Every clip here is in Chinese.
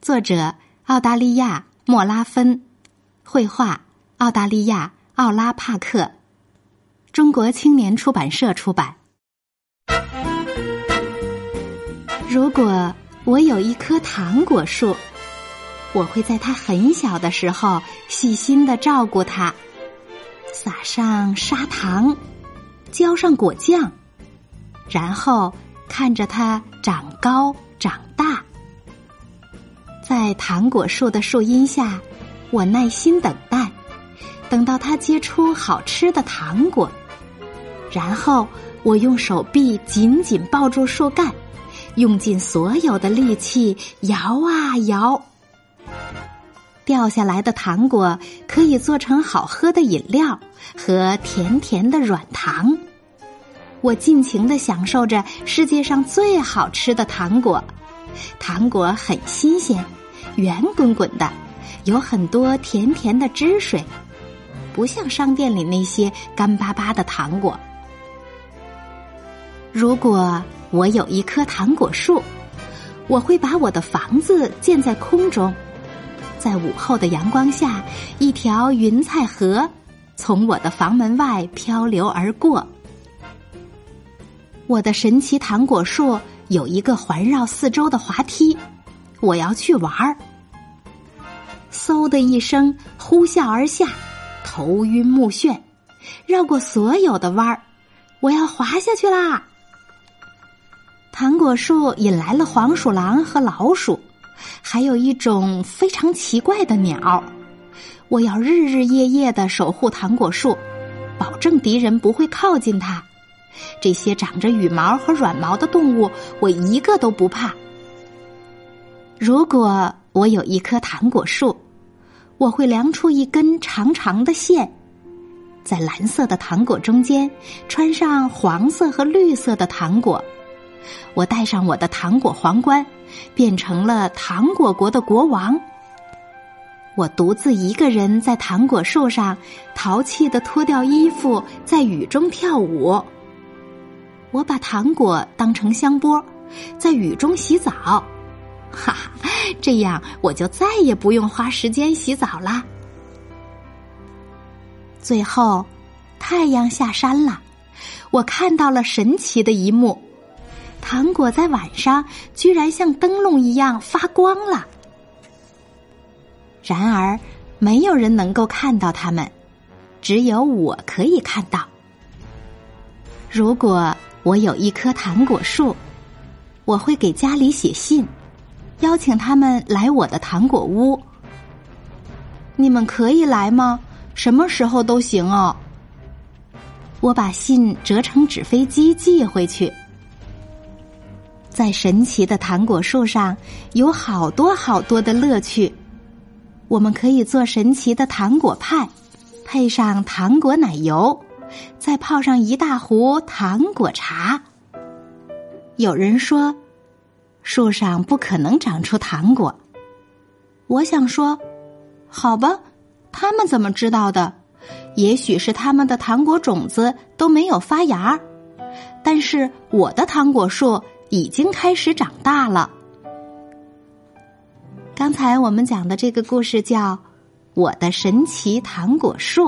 作者澳大利亚莫拉芬，绘画澳大利亚奥拉帕克，中国青年出版社出版。如果我有一棵糖果树，我会在它很小的时候细心的照顾它，撒上砂糖，浇上果酱，然后。看着它长高长大，在糖果树的树荫下，我耐心等待，等到它结出好吃的糖果，然后我用手臂紧紧抱住树干，用尽所有的力气摇啊摇，掉下来的糖果可以做成好喝的饮料和甜甜的软糖。我尽情的享受着世界上最好吃的糖果，糖果很新鲜，圆滚滚的，有很多甜甜的汁水，不像商店里那些干巴巴的糖果。如果我有一棵糖果树，我会把我的房子建在空中，在午后的阳光下，一条云彩河从我的房门外漂流而过。我的神奇糖果树有一个环绕四周的滑梯，我要去玩儿。嗖的一声，呼啸而下，头晕目眩，绕过所有的弯儿，我要滑下去啦！糖果树引来了黄鼠狼和老鼠，还有一种非常奇怪的鸟。我要日日夜夜的守护糖果树，保证敌人不会靠近它。这些长着羽毛和软毛的动物，我一个都不怕。如果我有一棵糖果树，我会量出一根长长的线，在蓝色的糖果中间穿上黄色和绿色的糖果。我戴上我的糖果皇冠，变成了糖果国的国王。我独自一个人在糖果树上，淘气的脱掉衣服，在雨中跳舞。我把糖果当成香波，在雨中洗澡，哈哈，这样我就再也不用花时间洗澡啦。最后，太阳下山了，我看到了神奇的一幕：糖果在晚上居然像灯笼一样发光了。然而，没有人能够看到它们，只有我可以看到。如果。我有一棵糖果树，我会给家里写信，邀请他们来我的糖果屋。你们可以来吗？什么时候都行哦。我把信折成纸飞机寄回去。在神奇的糖果树上有好多好多的乐趣，我们可以做神奇的糖果派，配上糖果奶油。再泡上一大壶糖果茶。有人说，树上不可能长出糖果。我想说，好吧，他们怎么知道的？也许是他们的糖果种子都没有发芽。但是我的糖果树已经开始长大了。刚才我们讲的这个故事叫《我的神奇糖果树》。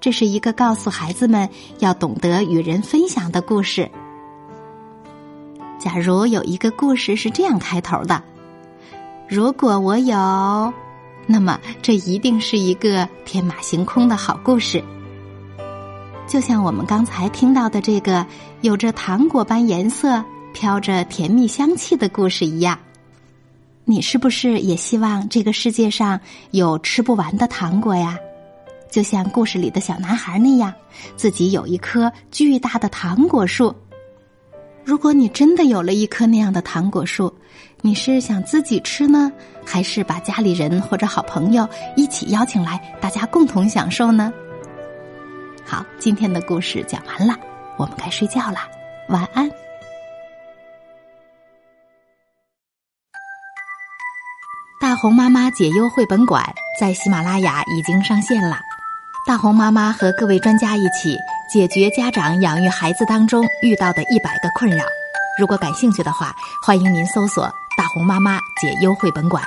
这是一个告诉孩子们要懂得与人分享的故事。假如有一个故事是这样开头的：“如果我有，那么这一定是一个天马行空的好故事。”就像我们刚才听到的这个有着糖果般颜色、飘着甜蜜香气的故事一样，你是不是也希望这个世界上有吃不完的糖果呀？就像故事里的小男孩那样，自己有一棵巨大的糖果树。如果你真的有了一棵那样的糖果树，你是想自己吃呢，还是把家里人或者好朋友一起邀请来，大家共同享受呢？好，今天的故事讲完了，我们该睡觉了，晚安。大红妈妈解忧绘本馆在喜马拉雅已经上线了，大红妈妈和各位专家一起解决家长养育孩子当中遇到的一百个困扰。如果感兴趣的话，欢迎您搜索“大红妈妈解忧绘本馆”。